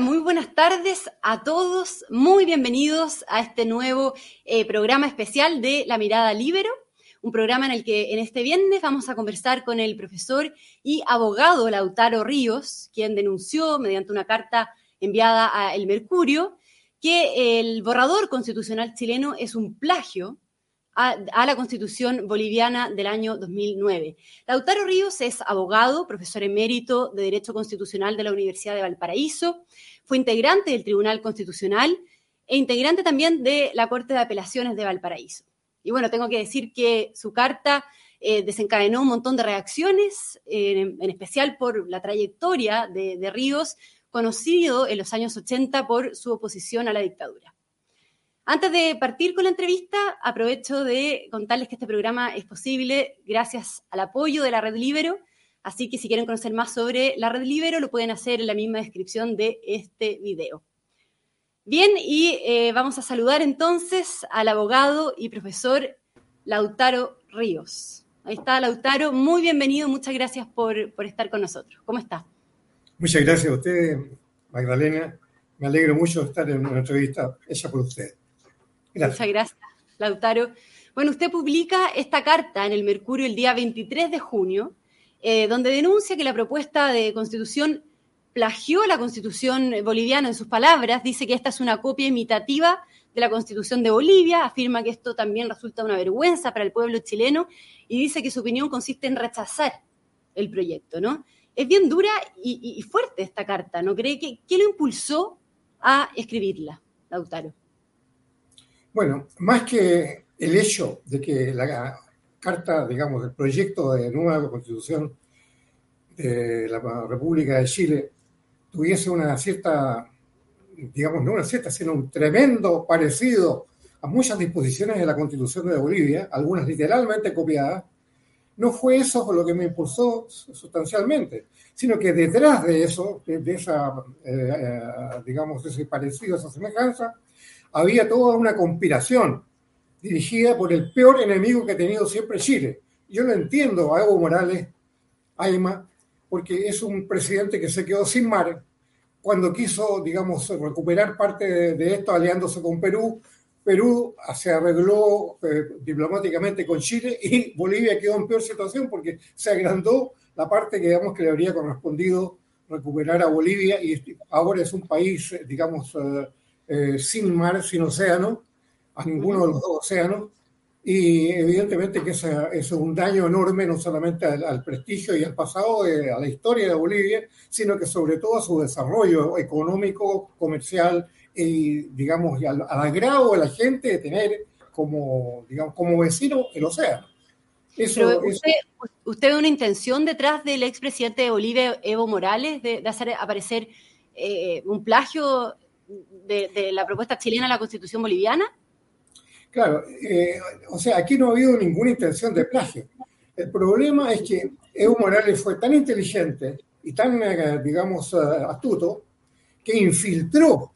Muy buenas tardes a todos. Muy bienvenidos a este nuevo eh, programa especial de La Mirada Libero, un programa en el que en este viernes vamos a conversar con el profesor y abogado Lautaro Ríos, quien denunció mediante una carta enviada a El Mercurio que el borrador constitucional chileno es un plagio a, la Constitución boliviana del año 2009. Lautaro Ríos es abogado, profesor emérito de Derecho Constitucional de la Universidad de Valparaíso, fue integrante del Tribunal Constitucional e integrante también de la Corte de Apelaciones de Valparaíso. Y bueno, tengo que decir que su carta eh, desencadenó un montón de reacciones, en especial por la trayectoria de Ríos, conocido en los años 80 por su oposición a la dictadura. Antes de partir con la entrevista, aprovecho de contarles que este programa es posible gracias al apoyo de la Red Libero, así que si quieren conocer más sobre la Red Libero, lo pueden hacer en la misma descripción de este video. Bien, y eh, vamos a saludar entonces al abogado y profesor Lautaro Ríos. Ahí está Lautaro, muy bienvenido, muchas gracias por, estar con nosotros. ¿Cómo está? Muchas gracias a usted, Magdalena. Me alegro mucho de estar en una entrevista hecha por usted. Muchas gracias, Lautaro. Bueno, usted publica esta carta en el Mercurio el día 23 de junio, eh, donde denuncia que la propuesta de constitución plagió la constitución boliviana en sus palabras, dice que esta es una copia imitativa de la constitución de Bolivia, afirma que esto también resulta una vergüenza para el pueblo chileno y dice que su opinión consiste en rechazar el proyecto, ¿no? Es bien dura y, fuerte esta carta, ¿no cree? que ¿Qué lo impulsó a escribirla, Lautaro? Bueno, más que el hecho de que la carta, digamos, el proyecto de nueva constitución de la República de Chile tuviese una cierta, digamos, no una cierta, sino un tremendo parecido a muchas disposiciones de la constitución de Bolivia, algunas literalmente copiadas, no fue eso lo que me impulsó sustancialmente, sino que detrás de eso, de, esa, eh, eh, digamos, ese parecido, esa semejanza, había toda una conspiración dirigida por el peor enemigo que ha tenido siempre Chile. Yo no entiendo a Evo Morales, Aima, porque es un presidente que se quedó sin mar cuando quiso, digamos, recuperar parte de, esto aliándose con Perú. Perú se arregló eh, diplomáticamente con Chile y Bolivia quedó en peor situación porque se agrandó la parte que, digamos, que le habría correspondido recuperar a Bolivia y ahora es un país, eh, digamos, eh, eh, sin mar, sin océano, a ninguno de los dos océanos, y evidentemente que ese, es un daño enorme no solamente al, prestigio y al pasado, de, a la historia de Bolivia, sino que sobre todo a su desarrollo económico, comercial y, digamos, al, agrado de la gente de tener como, digamos, como vecino el océano. Eso, usted, ¿Usted ve una intención detrás del expresidente de Bolivia, Evo Morales, de, hacer aparecer eh, un plagio de, la propuesta chilena a la constitución boliviana? Claro, eh, o sea, aquí no ha habido ninguna intención de plagio. El problema es que Evo Morales fue tan inteligente y tan, eh, digamos, eh, astuto que infiltró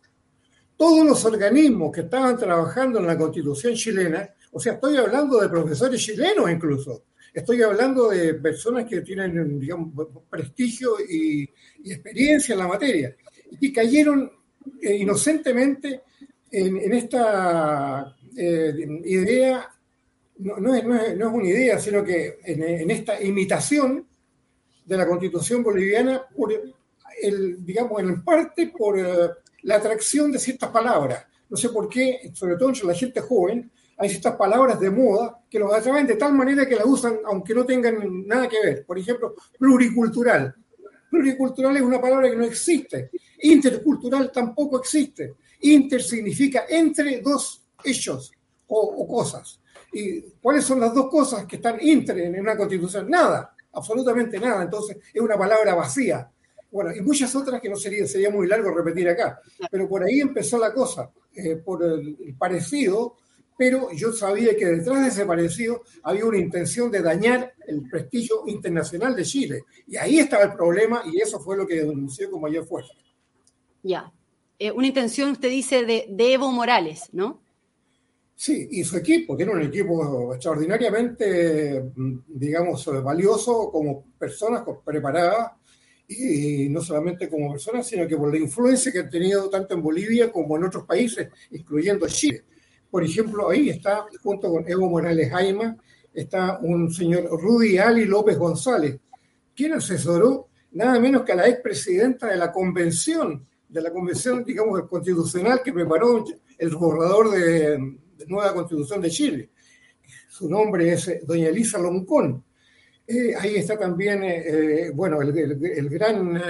todos los organismos que estaban trabajando en la constitución chilena. O sea, estoy hablando de profesores chilenos incluso. Estoy hablando de personas que tienen, digamos, prestigio y, y experiencia en la materia. Y cayeron eh, inocentemente en, esta eh, idea, no, es, una idea, sino que en, esta imitación de la constitución boliviana, el, digamos, en parte por eh, la atracción de ciertas palabras. No sé por qué, sobre todo entre la gente joven, hay ciertas palabras de moda que los atraen de tal manera que las usan aunque no tengan nada que ver. Por ejemplo, pluricultural. Pluricultural es una palabra que no existe. Intercultural tampoco existe. Inter significa entre dos hechos o, cosas. ¿Y cuáles son las dos cosas que están inter en una constitución? Nada, absolutamente nada. Entonces es una palabra vacía. Bueno, y muchas otras que no sería, sería muy largo repetir acá. Pero por ahí empezó la cosa, eh, por el parecido pero yo sabía que detrás de ese parecido había una intención de dañar el prestigio internacional de Chile. Y ahí estaba el problema y eso fue lo que denunció como mayor fuerza. Ya. Eh, una intención, usted dice, de, Evo Morales, ¿no? Sí, y su equipo, tiene un equipo extraordinariamente, digamos, valioso como personas preparadas y no solamente como persona, sino que por la influencia que han tenido tanto en Bolivia como en otros países, incluyendo Chile. Por ejemplo, ahí está, junto con Evo Morales Jaima, está un señor Rudy Ali López González, quien asesoró nada menos que a la expresidenta de la convención, de la convención, digamos, constitucional que preparó el borrador de, nueva constitución de Chile. Su nombre es eh, doña Elisa Loncón. Eh, ahí está también, eh, bueno, el, gran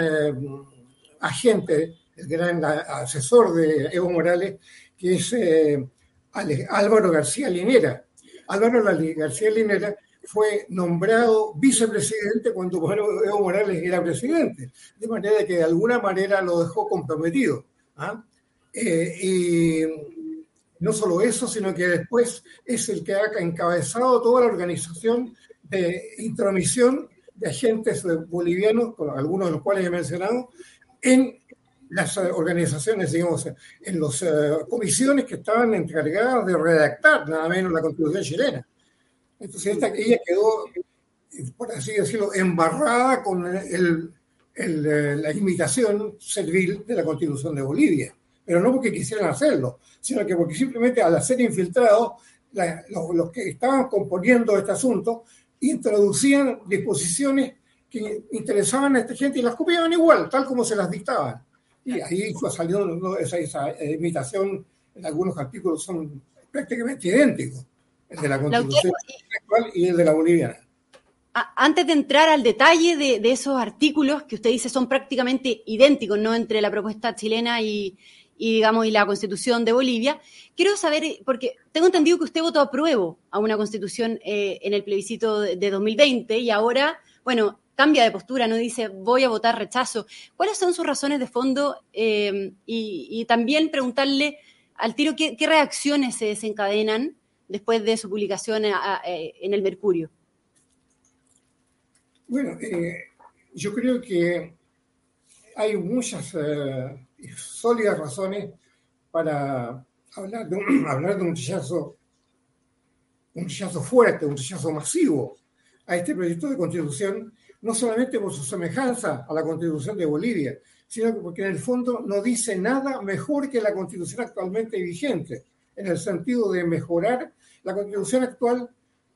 agente, el gran asesor de Evo Morales, que es Álvaro García Linera. Álvaro García Linera fue nombrado vicepresidente cuando Evo Morales era presidente, de manera que de alguna manera lo dejó comprometido. ¿ah? y no solo eso, sino que después es el que ha encabezado toda la organización de intromisión de agentes bolivianos, algunos de los cuales he mencionado, en las organizaciones, digamos, en las eh, comisiones que estaban encargadas de redactar nada menos la constitución chilena. Entonces esta, ella quedó, por así decirlo, embarrada con el, eh, la imitación servil de la constitución de Bolivia pero no porque quisieran hacerlo, sino que porque simplemente al ser infiltrados, los, que estaban componiendo este asunto introducían disposiciones que interesaban a esta gente y las copiaban igual, tal como se las dictaban. Y ahí fue saliendo esa, esa, imitación, en algunos artículos son prácticamente idénticos, el de la Constitución actual y el de la boliviana. Antes de entrar al detalle de, de, esos artículos que usted dice son prácticamente idénticos, ¿no? Entre la propuesta chilena y, y digamos y la constitución de Bolivia. Quiero saber, porque tengo entendido que usted votó a prueba a una constitución eh, en el plebiscito de, 2020 y ahora, bueno, cambia de postura, no dice voy a votar rechazo. ¿Cuáles son sus razones de fondo? Eh, y, también preguntarle al tiro qué, reacciones se desencadenan después de su publicación en el Mercurio. Bueno, eh, yo creo que hay muchas sólidas razones para hablar de un, hablar de un rechazo, un rechazo fuerte, un rechazo masivo a este proyecto de constitución, no solamente por su semejanza a la constitución de Bolivia, sino porque en el fondo no dice nada mejor que la constitución actualmente vigente, en el sentido de mejorar. La constitución actual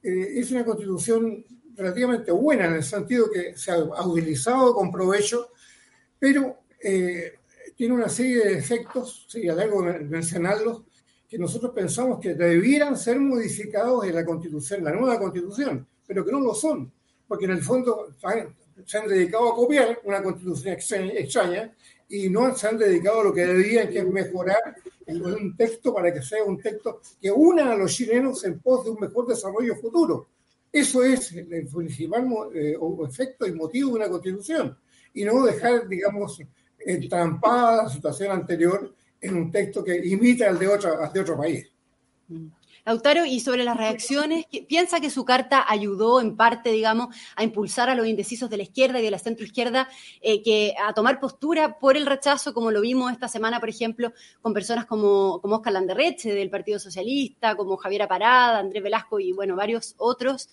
eh, es una constitución relativamente buena, en el sentido que se ha utilizado con provecho, pero eh, tiene una serie de efectos, sí, algo mencionarlos, que nosotros pensamos que debieran ser modificados en la Constitución, la nueva Constitución, pero que no lo son, porque en el fondo se han dedicado a copiar una Constitución extraña y no se han dedicado a lo que debían, que es mejorar un texto para que sea un texto que una a los chilenos en pos de un mejor desarrollo futuro. Eso es el principal eh, efecto y motivo de una constitución. Y no dejar, digamos, entrampada la situación anterior en un texto que imita al de, otra, de otro país. Lautaro, y sobre las reacciones, ¿piensa que su carta ayudó en parte, digamos, a impulsar a los indecisos de la izquierda y de la centroizquierda eh, que, a tomar postura por el rechazo, como lo vimos esta semana, por ejemplo, con personas como, como Oscar Landerreche del Partido Socialista, como Javiera Parada, Andrés Velasco y, bueno, varios otros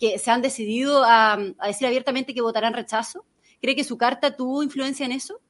que se han decidido a, a decir abiertamente que votarán rechazo? ¿Cree que su carta tuvo influencia en eso?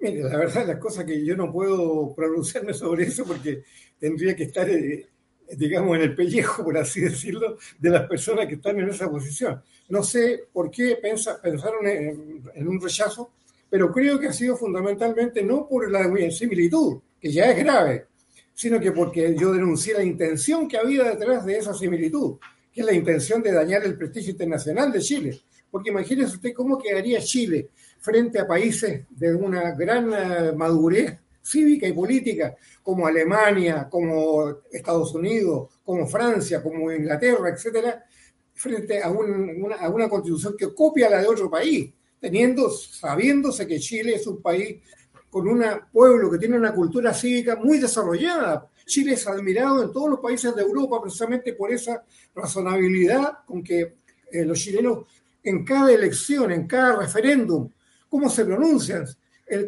Mire, la verdad, las cosas que yo no puedo pronunciarme sobre eso porque tendría que estar, eh, digamos, en el pellejo, por así decirlo, de las personas que están en esa posición. No sé por qué pensaron en, un rechazo, pero creo que ha sido fundamentalmente no por la similitud, que ya es grave, sino que porque yo denuncié la intención que había detrás de esa similitud, que es la intención de dañar el prestigio internacional de Chile. Porque imagínese usted cómo quedaría Chile frente a países de una gran eh, madurez cívica y política, como Alemania, como Estados Unidos, como Francia, como Inglaterra, etcétera, frente a, una, constitución que copia la de otro país, teniendo, sabiéndose que Chile es un país con un pueblo que tiene una cultura cívica muy desarrollada. Chile es admirado en todos los países de Europa precisamente por esa razonabilidad con que eh, los chilenos en cada elección, en cada referéndum, cómo se pronuncian,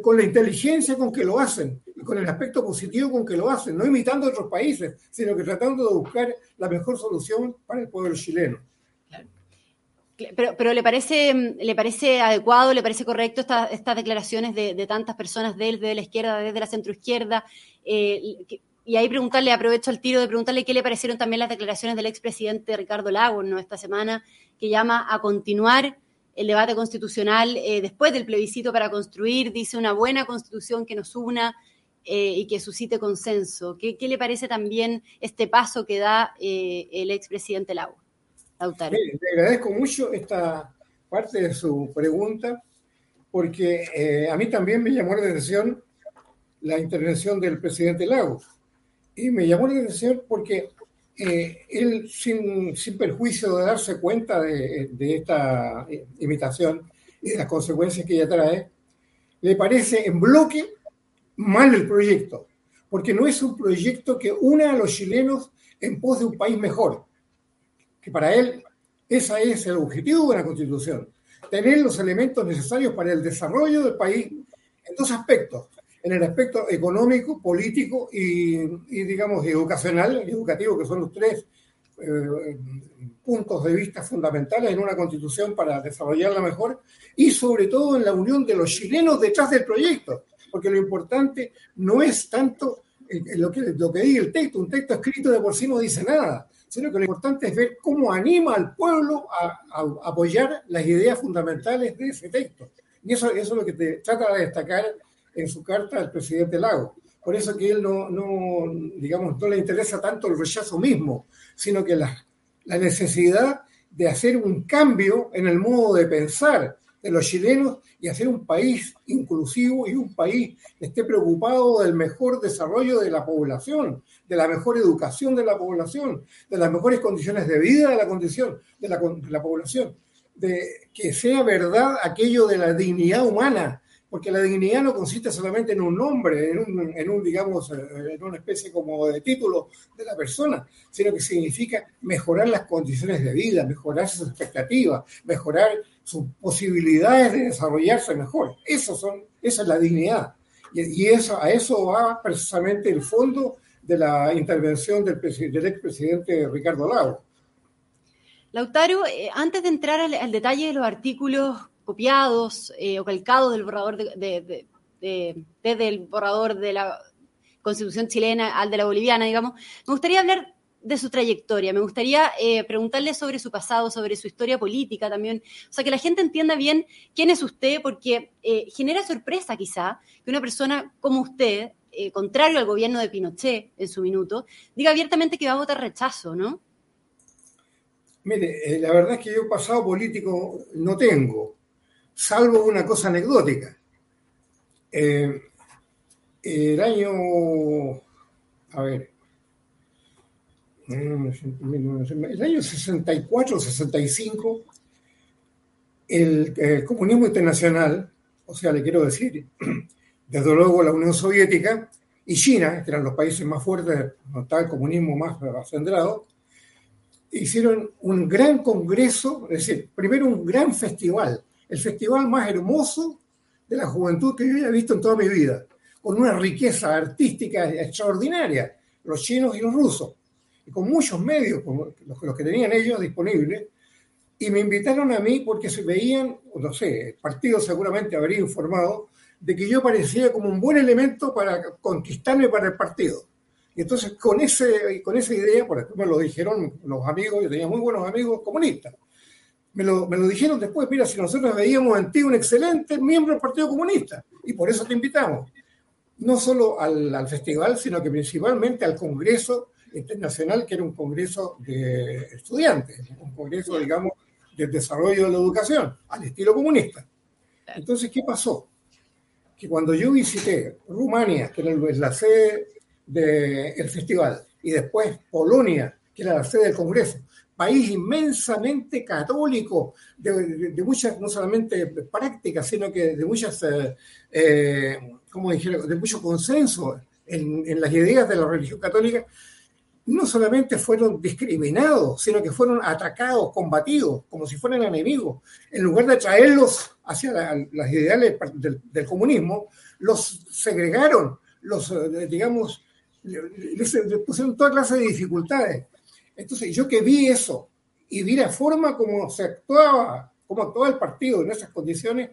con la inteligencia con que lo hacen y con el aspecto positivo con que lo hacen, no imitando a otros países, sino que tratando de buscar la mejor solución para el pueblo chileno. Pero, pero ¿le, parece, ¿le parece adecuado, le parece correcto estas declaraciones de, tantas personas desde la izquierda, desde la centroizquierda? Eh, y ahí preguntarle, aprovecho el tiro de preguntarle qué le parecieron también las declaraciones del expresidente Ricardo Lagos ¿no? esta semana, que llama a continuar el debate constitucional eh, después del plebiscito para construir, dice, una buena constitución que nos una eh, y que suscite consenso. ¿Qué, le parece también este paso que da el expresidente Lagos? le agradezco mucho esta parte de su pregunta, porque eh, a mí también me llamó la atención la intervención del presidente Lagos. Y me llamó la atención porque eh, él, sin, perjuicio de darse cuenta de, esta imitación y de las consecuencias que ella trae, le parece en bloque mal el proyecto, porque no es un proyecto que una a los chilenos en pos de un país mejor que para él ese es el objetivo de la Constitución, tener los elementos necesarios para el desarrollo del país en dos aspectos, en el aspecto económico, político y, digamos, educacional y educativo, que son los tres eh, puntos de vista fundamentales en una constitución para desarrollarla mejor, y sobre todo en la unión de los chilenos detrás del proyecto, porque lo importante no es tanto lo que, lo que diga el texto, un texto escrito de por sí no dice nada, sino que lo importante es ver cómo anima al pueblo a, apoyar las ideas fundamentales de ese texto. Y eso, eso es lo que te, trata de destacar en su carta al presidente Lago. Por eso que él no, no, digamos, no le interesa tanto el rechazo mismo, sino que la, la necesidad de hacer un cambio en el modo de pensar de los chilenos y hacer un país inclusivo y un país que esté preocupado del mejor desarrollo de la población, de la mejor educación de la población, de las mejores condiciones de vida de la condición de la, de la población, de que sea verdad aquello de la dignidad humana, porque la dignidad no consiste solamente en un nombre, en un, digamos, eh, en una especie como de título de la persona, sino que significa mejorar las condiciones de vida, mejorar sus expectativas, mejorar sus posibilidades de desarrollarse mejor. Eso son, esa es la dignidad. Y, eso, a eso va precisamente el fondo de la intervención del, del expresidente Ricardo Lago. Lautaro, eh, antes de entrar al, detalle de los artículos copiados eh, o calcados del borrador de, desde el borrador de la Constitución chilena al de la boliviana, digamos, me gustaría hablar de su trayectoria. Me gustaría eh, preguntarle sobre su pasado, sobre su historia política también. O sea, que la gente entienda bien quién es usted, porque eh, genera sorpresa quizá que una persona como usted, contrario al gobierno de Pinochet en su minuto, diga abiertamente que va a votar rechazo, ¿no? Mire, la verdad es que yo pasado político no tengo salvo una cosa anecdótica. Eh, el año, a ver, el año 64-65, el, comunismo internacional, o sea, le quiero decir, desde luego la Unión Soviética y China, que eran los países más fuertes, estaba el comunismo más acendrado, hicieron un gran congreso, es decir, primero un gran festival el festival más hermoso de la juventud que yo haya visto en toda mi vida, con una riqueza artística extraordinaria, los chinos y los rusos, y con muchos medios, los, que tenían ellos disponibles, y me invitaron a mí porque se veían, no sé, el partido seguramente habría informado de que yo parecía como un buen elemento para conquistarme para el partido. Y entonces con, ese, con esa idea, por ejemplo, me lo dijeron los amigos, yo tenía muy buenos amigos comunistas, me lo, dijeron después, mira, si nosotros veíamos en ti un excelente miembro del Partido Comunista, y por eso te invitamos, no solo al, festival, sino que principalmente al Congreso Internacional, que era un congreso de estudiantes, un congreso, digamos, de desarrollo de la educación, al estilo comunista. Entonces, ¿qué pasó? Que cuando yo visité Rumania, que era la sede del festival, y después Polonia, que era la sede del Congreso, país inmensamente católico, de, muchas, no solamente prácticas, sino que de muchas, eh, eh, como dijeron, de mucho consenso en, en, las ideas de la religión católica, no solamente fueron discriminados, sino que fueron atacados, combatidos, como si fueran enemigos. En lugar de traerlos hacia las ideales del, del, comunismo, los segregaron, los, eh, digamos, les pusieron toda clase de dificultades. Entonces, yo que vi eso y vi la forma como se actuaba, como actuaba el partido en esas condiciones,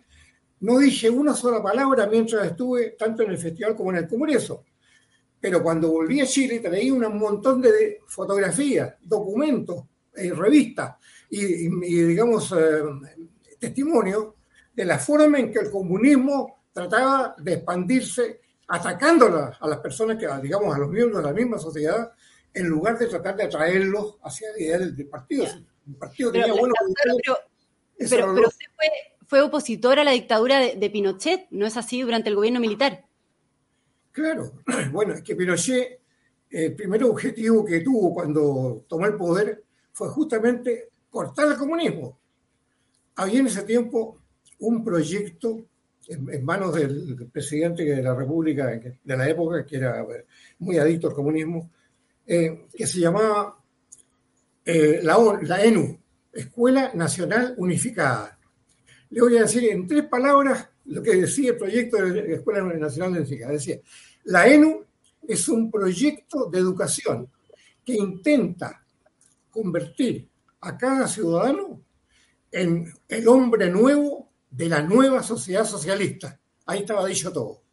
no dije una sola palabra mientras estuve tanto en el festival como en el Congreso. Pero cuando volví a Chile traía un montón de fotografías, documentos, eh, revistas y, digamos, eh, testimonios de la forma en que el comunismo trataba de expandirse, atacando a las personas, que, digamos, a los miembros de la misma sociedad, en lugar de tratar de atraerlos hacia el ideal del partido. El partido tenía pero, pero, pero, usted fue, opositor a la dictadura de, Pinochet, ¿no es así durante el gobierno militar? Claro, bueno, es que Pinochet, el primer objetivo que tuvo cuando tomó el poder fue justamente cortar el comunismo. Había en ese tiempo un proyecto en, manos del presidente de la República de la época, que era muy adicto al comunismo, eh, que se llamaba eh, la, la ENU, Escuela Nacional Unificada. Le voy a decir en tres palabras lo que decía el proyecto de la Escuela Nacional Unificada. Decía, la ENU es un proyecto de educación que intenta convertir a cada ciudadano en el hombre nuevo de la nueva sociedad socialista. Ahí estaba dicho todo.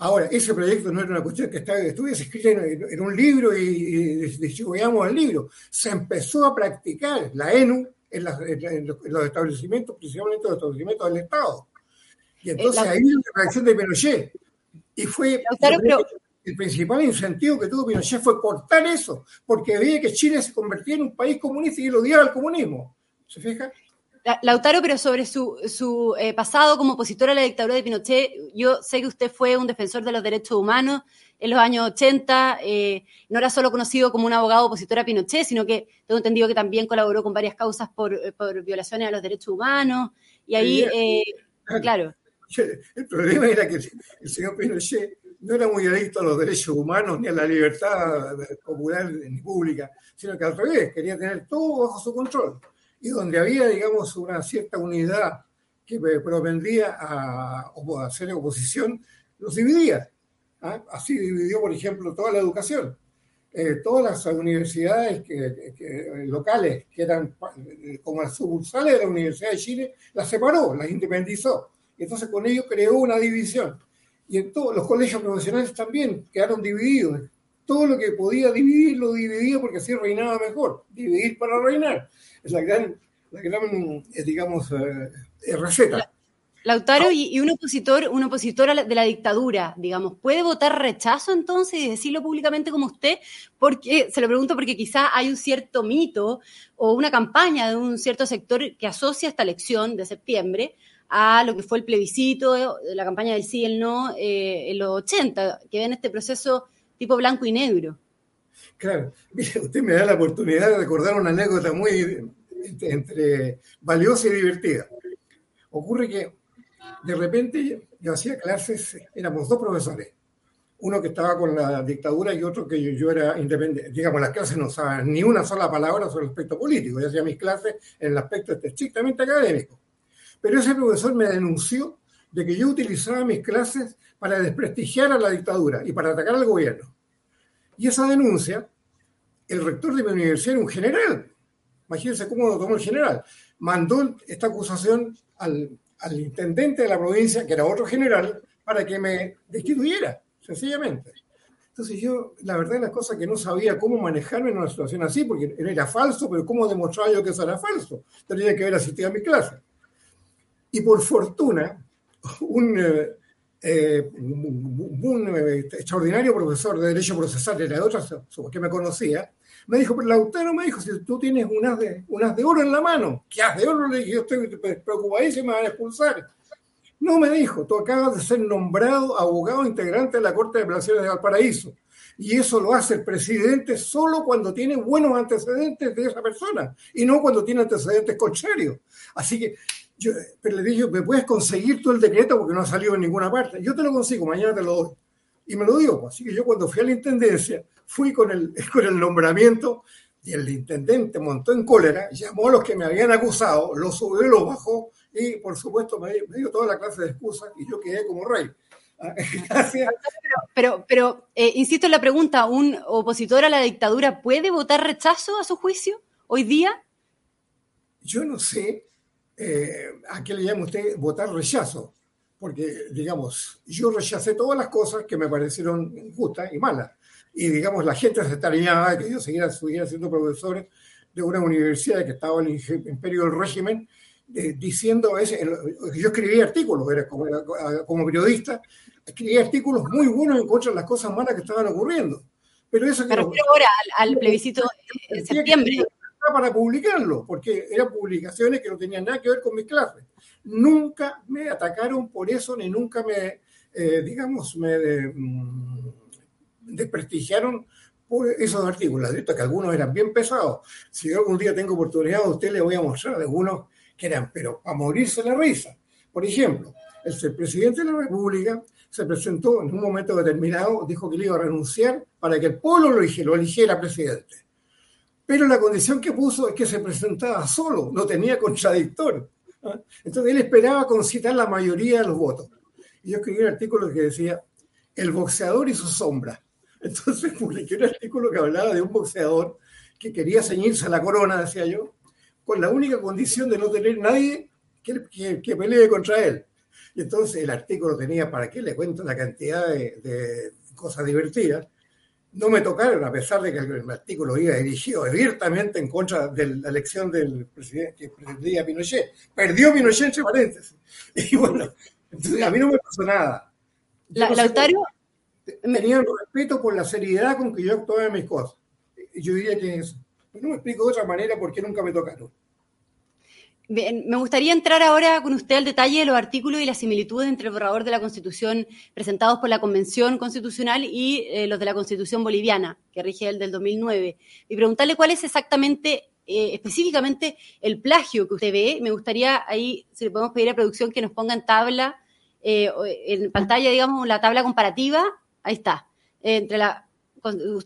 Ahora, ese proyecto no era una cuestión que estaba, estuviese escrito en, un libro y, y distribuíamos el libro. Se empezó a practicar la ENU en, los, establecimientos, principalmente los establecimientos del Estado. Y entonces ahí la reacción de Pinochet. Y fue el principal incentivo que tuvo Pinochet fue cortar eso, porque veía que Chile se convertía en un país comunista y él odiaba el comunismo. ¿Se fija? Lautaro, pero sobre su, eh, pasado como opositor a la dictadura de Pinochet, yo sé que usted fue un defensor de los derechos humanos en los años 80, eh, no era solo conocido como un abogado opositor a Pinochet, sino que tengo entendido que también colaboró con varias causas por, eh, violaciones a los derechos humanos, y ahí, claro. El problema era que el señor Pinochet no era muy adicto a los derechos humanos ni a la libertad popular ni pública, sino que al revés, quería tener todo bajo su control y donde había, digamos, una cierta unidad que propendía a, hacer oposición, los dividía. ¿ah? Así dividió, por ejemplo, toda la educación. Eh, todas las universidades locales, que eran como las sucursales de la Universidad de Chile, las separó, las independizó. Entonces con ello creó una división. Y en todos los colegios profesionales también quedaron divididos. Todo lo que podía dividir, lo dividía porque así reinaba mejor. Dividir para reinar es la gran, la gran eh, digamos, eh, eh, receta. Lautaro, y, un opositor, un opositor de la dictadura, digamos, ¿puede votar rechazo entonces y decirlo públicamente como usted? Porque, se lo pregunto porque quizá hay un cierto mito o una campaña de un cierto sector que asocia esta elección de septiembre a lo que fue el plebiscito, de la campaña del sí y el no en los 80, que ven este proceso tipo blanco y negro. Claro, mire, usted me da la oportunidad de recordar una anécdota muy entre, valiosa y divertida. Ocurre que de repente yo hacía clases, éramos dos profesores, uno que estaba con la dictadura y otro que yo, era independiente. Digamos, las clases no usaban ni una sola palabra sobre el aspecto político, yo hacía mis clases en el aspecto este, estrictamente académico. Pero ese profesor me denunció de que yo utilizaba mis clases para desprestigiar a la dictadura y para atacar al gobierno. Y esa denuncia, el rector de mi universidad era un general. Imagínense cómo lo tomó el general. Mandó esta acusación al, intendente de la provincia, que era otro general, para que me destituyera, sencillamente. Entonces yo, la verdad, es la cosa que no sabía cómo manejarme en una situación así, porque era falso, pero ¿cómo demostraba yo que eso era falso? Tenía que haber asistido a mi clase. Y por fortuna, un, eh, eh, un, eh, extraordinario profesor de Derecho Procesal de la otra que me conocía, me dijo, pero Lautaro me dijo, si tú tienes unas de, unas de oro en la mano, ¿qué haz de oro? Le dije, yo estoy preocupadísimo, me van a expulsar. No me dijo, tú acabas de ser nombrado abogado integrante de la Corte de Apelaciones de Valparaíso. Y eso lo hace el presidente solo cuando tiene buenos antecedentes de esa persona y no cuando tiene antecedentes contrarios. Así que yo, pero le dije, ¿me puedes conseguir tú el decreto? Porque no ha salido en ninguna parte. Yo te lo consigo, mañana te lo doy. Y me lo dio. Así que yo cuando fui a la intendencia, fui con el, con el nombramiento y el intendente montó en cólera, llamó a los que me habían acusado, los subió y los bajó y por supuesto me, dio toda la clase de excusas y yo quedé como rey. Gracias. Pero, pero, eh, insisto en la pregunta, ¿un opositor a la dictadura puede votar rechazo a su juicio? hoy día? Yo no sé eh, a qué le llama usted votar rechazo, porque, digamos, yo rechacé todas las cosas que me parecieron injustas y malas. Y, digamos, la gente se extrañaba que yo siguiera, siguiera siendo profesor de una universidad que estaba en el imperio del régimen, eh, diciendo, ese, yo escribía artículos, era como, como, periodista, escribía artículos muy buenos en contra de las cosas malas que estaban ocurriendo. Pero eso Me refiero ahora al, plebiscito de septiembre. Para publicarlo, porque eran publicaciones que no tenían nada que ver con mis clases. Nunca me atacaron por eso, ni nunca me, eh, digamos, me mm, desprestigiaron por esos artículos. De que algunos eran bien pesados. Si algún día tengo oportunidad, a usted le voy a mostrar algunos que eran, pero a morirse la risa. Por ejemplo, el presidente de la República se presentó en un momento determinado, dijo que le iba a renunciar para que el pueblo lo eligiera, lo eligiera presidente. Pero la condición que puso es que se presentaba solo, no tenía contradictor. Entonces él esperaba concitar la mayoría de los votos. Y yo escribí un artículo que decía, el boxeador y su sombra. Entonces publiqué un artículo que hablaba de un boxeador que quería ceñirse a la corona, decía yo, con la única condición de no tener nadie que, que pelee contra él. Y entonces el artículo tenía, ¿para qué le cuento la cantidad de, cosas divertidas? No me tocaron, a pesar de que el, artículo iba dirigido abiertamente en contra de la elección del presidente que pretendía Pinochet. Perdió Pinochet entre paréntesis. Y bueno, entonces a mí no me pasó nada. La, Lautario. Tenía respeto por la seriedad con que yo actuaba en mis cosas. Yo diría que eso. no me explico de otra manera por qué nunca me tocaron. Bien, me gustaría entrar ahora con usted al detalle de los artículos y las similitudes entre el borrador de la Constitución presentados por la Convención Constitucional y eh, los de la Constitución boliviana, que rige el del 2009, y preguntarle cuál es exactamente, eh, específicamente, el plagio que usted ve. Me gustaría ahí, si le podemos pedir a producción que nos ponga en tabla, eh, en pantalla, digamos, la tabla comparativa. Ahí está. entre la,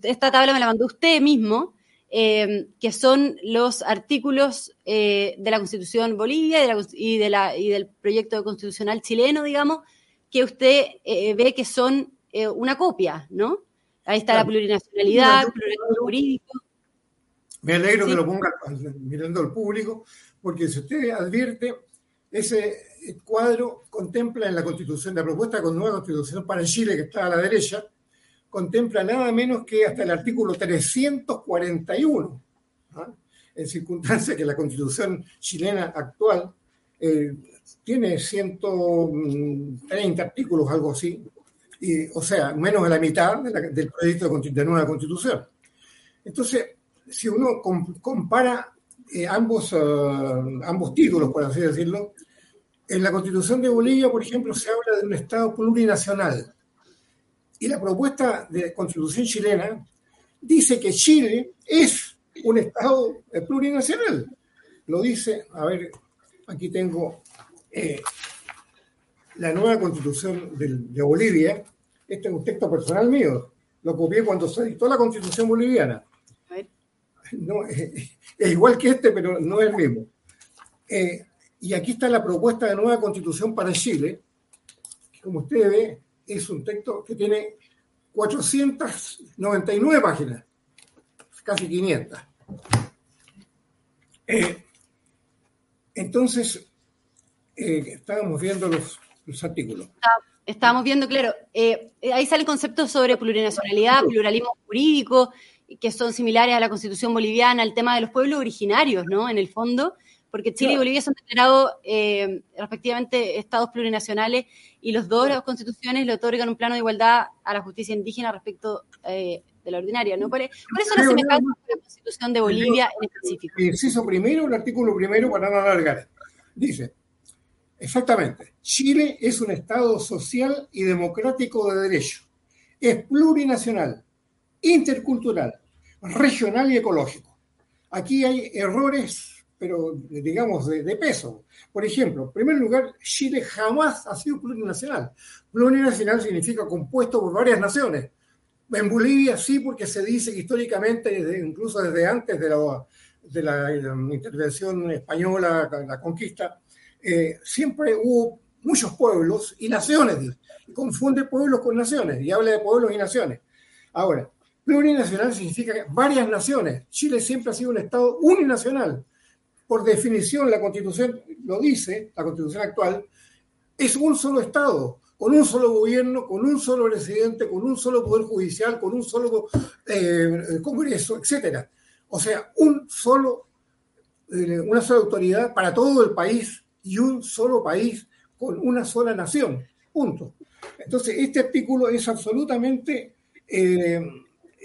esta tabla me la mandó usted mismo eh, que son los artículos eh, de la Constitución Bolivia y, de la, y, del proyecto constitucional chileno, digamos, que usted eh, ve que son una copia, ¿no? Ahí está la plurinacionalidad, el pluralismo jurídico. Me alegro que lo ponga mirando al público, porque si usted advierte, ese cuadro contempla en la Constitución, la propuesta con nueva Constitución para Chile, que está a la derecha, contempla nada menos que hasta el artículo 341, ¿ah? en circunstancia que la constitución chilena actual eh, tiene 130 artículos, algo así, y, o sea, menos de la mitad del proyecto de, nueva constitución. Entonces, si uno compara eh, ambos, uh, ambos títulos, por así decirlo, en la constitución de Bolivia, por ejemplo, se habla de un Estado plurinacional, y la propuesta de constitución chilena dice que Chile es un Estado plurinacional. Lo dice, a ver, aquí tengo eh, la nueva constitución de, Bolivia. Este es un texto personal mío. Lo copié cuando se dictó la constitución boliviana. No, es igual que este, pero no es el mismo. Eh, y aquí está la propuesta de nueva constitución para Chile, como usted ve, es un texto que tiene 499 páginas, casi 500. Eh, entonces, eh, estábamos viendo los, artículos. Estábamos viendo, claro, eh, ahí salen conceptos sobre plurinacionalidad, pluralismo jurídico, que son similares a la constitución boliviana, el tema de los pueblos originarios, ¿no? En el fondo, porque Chile y Bolivia son declarados eh, respectivamente estados plurinacionales y los dos, las constituciones, le otorgan un plano de igualdad a la justicia indígena respecto eh, de la ordinaria. ¿no? ¿Cuáles son las semejanzas de la constitución de Bolivia en específico? Inciso primero, el artículo primero, para no alargar. Dice, exactamente, Chile es un estado social y democrático de derecho. Es plurinacional, intercultural, regional y ecológico. Aquí hay errores pero digamos de, peso. Por ejemplo, en primer lugar, Chile jamás ha sido plurinacional. Plurinacional significa compuesto por varias naciones. En Bolivia sí, porque se dice que históricamente, incluso desde antes de la, de la, intervención española, la conquista, eh, siempre hubo muchos pueblos y naciones. Y confunde pueblos con naciones y habla de pueblos y naciones. Ahora, Plurinacional significa varias naciones. Chile siempre ha sido un Estado uninacional. Por definición, la Constitución lo dice, la Constitución actual, es un solo Estado, con un solo gobierno, con un solo presidente, con un solo poder judicial, con un solo eh, Congreso, etc. O sea, un solo, eh, una sola autoridad para todo el país y un solo país con una sola nación. Punto. Entonces, este artículo es absolutamente eh,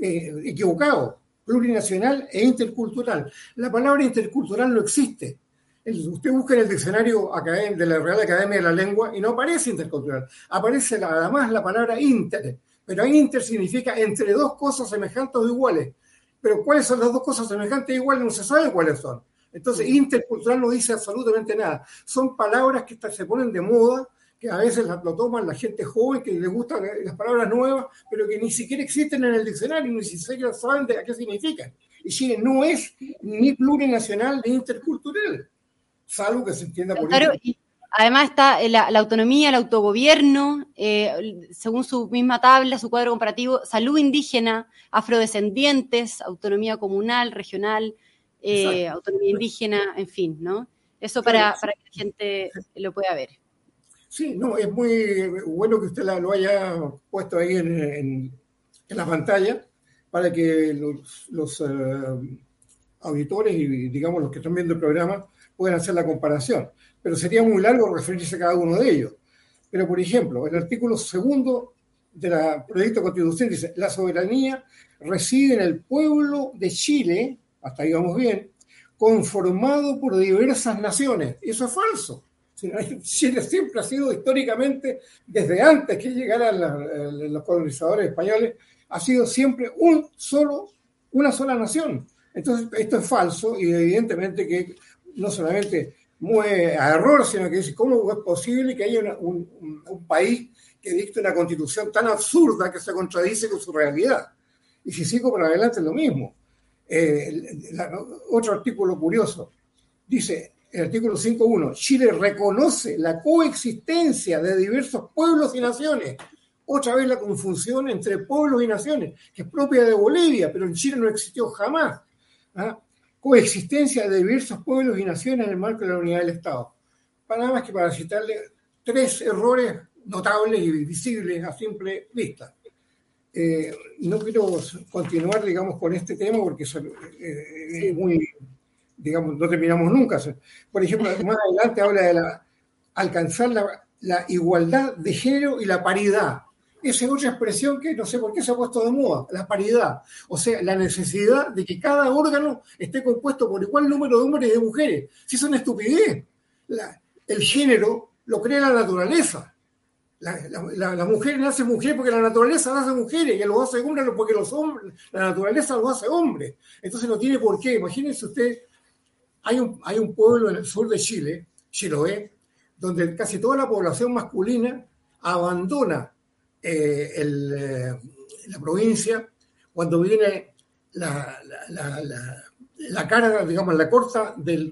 eh, equivocado, plurinacional e intercultural. La palabra intercultural no existe. Usted busca en el diccionario de la Real Academia de la Lengua y no aparece intercultural. Aparece además la palabra inter, pero inter significa entre dos cosas semejantes o iguales. Pero ¿cuáles son las dos cosas semejantes e iguales? No se sabe cuáles son. Entonces, intercultural no dice absolutamente nada. Son palabras que se ponen de moda que a veces lo toman la gente joven, que les gustan las palabras nuevas, pero que ni siquiera existen en el diccionario, ni siquiera saben de qué significan. Y Chile no es ni plurinacional ni intercultural, salvo que se entienda por claro, y además está la, autonomía, el autogobierno, eh, según su misma tabla, su cuadro comparativo, salud indígena, afrodescendientes, autonomía comunal, regional, eh, autonomía indígena, en fin, ¿no? Eso para, para que la gente lo pueda ver. Sí, no, es muy bueno que usted lo haya puesto ahí en, la pantalla para que los, eh, auditores y, digamos, los que están viendo el programa puedan hacer la comparación. Pero sería muy largo referirse a cada uno de ellos. Pero, por ejemplo, el artículo segundo del proyecto de constitución dice, la soberanía reside en el pueblo de Chile, hasta ahí vamos bien, conformado por diversas naciones. Eso es falso. Chile siempre ha sido históricamente, desde antes que llegaran los colonizadores españoles, ha sido siempre un solo, una sola nación. Entonces, esto es falso y evidentemente que no solamente mueve a error, sino que dice, ¿cómo es posible que haya un, país que dicte una constitución tan absurda que se contradice con su realidad? Y si sigo para adelante es lo mismo. Eh, otro artículo curioso dice, el artículo 5.1, Chile reconoce la coexistencia de diversos pueblos y naciones. Otra vez la confusión entre pueblos y naciones, que es propia de Bolivia, pero en Chile no existió jamás. ¿ah? Coexistencia de diversos pueblos y naciones en el marco de la unidad del Estado. Para nada más que para citarle tres errores notables y visibles a simple vista. Eh, no quiero continuar, digamos, con este tema porque es, eh, es muy digamos, no terminamos nunca. Por ejemplo, más adelante habla de la, alcanzar la, igualdad de género y la paridad. Esa es otra expresión que no sé por qué se ha puesto de moda, la paridad. O sea, la necesidad de que cada órgano esté compuesto por igual número de hombres y de mujeres. Si es una estupidez. el género lo crea la naturaleza. La, mujer nace mujer porque la naturaleza nace mujeres y lo hace hombre porque los hombres, la naturaleza lo hace hombre. Entonces no tiene por qué. Imagínense usted hay un, pueblo en el sur de Chile, Chiloé, donde casi toda la población masculina abandona eh, eh, la provincia cuando viene la, la, carga, digamos, la corta eh,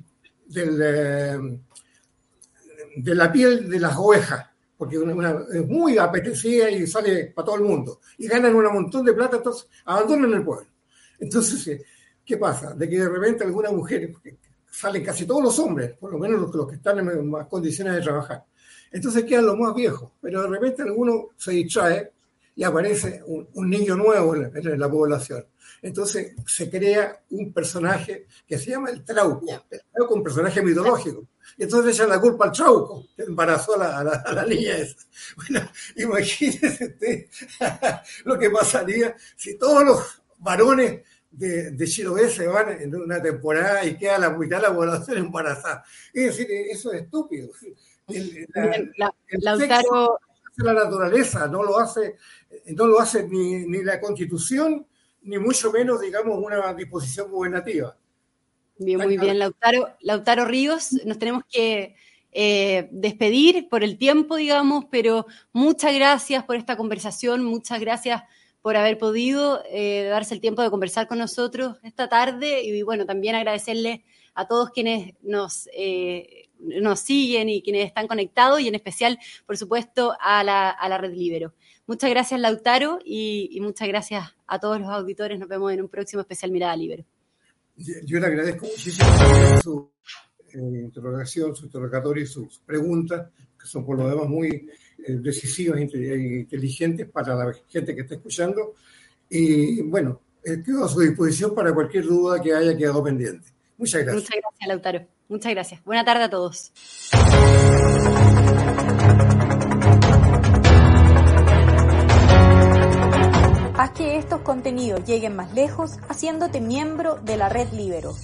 de la piel de las ovejas, porque es muy apetecida y sale para todo el mundo. Y ganan un montón de plata, entonces abandonan el pueblo. Entonces, ¿qué pasa? De que de repente alguna mujer, salen casi todos los hombres, por lo menos los, que están en más condiciones de trabajar. Entonces quedan los más viejos, pero de repente alguno se distrae y aparece un, niño nuevo en la, población. Entonces se crea un personaje que se llama el Trauco, el Trauco un personaje mitológico. Y entonces le echan la culpa al Trauco, que embarazó a la, niña esa. Bueno, imagínese usted lo que pasaría si todos los varones de, de Chiloé se van en una temporada y queda la mitad de la población embarazada. Es decir, eso es estúpido. la, la naturaleza, no lo hace, no lo hace ni, ni, la constitución, ni mucho menos, digamos, una disposición gubernativa. Bien, muy bien, Lautaro, Lautaro Ríos, nos tenemos que eh, despedir por el tiempo, digamos, pero muchas gracias por esta conversación, muchas gracias por haber podido eh, darse el tiempo de conversar con nosotros esta tarde y bueno, también agradecerle a todos quienes nos, eh, nos siguen y quienes están conectados y en especial, por supuesto, a la, a la red Libero. Muchas gracias, Lautaro, y, muchas gracias a todos los auditores. Nos vemos en un próximo especial Mirada Libero. Yo le agradezco muchísimo su eh, interrogación, su interrogatorio y sus preguntas, que son por lo demás muy decisivas e inteligentes para la gente que está escuchando. Y bueno, eh, quedo a su disposición para cualquier duda que haya quedado pendiente. Muchas gracias. Muchas gracias, Lautaro. Muchas gracias. Buena tarde a todos. Haz que estos contenidos lleguen más lejos haciéndote miembro de la red Libero.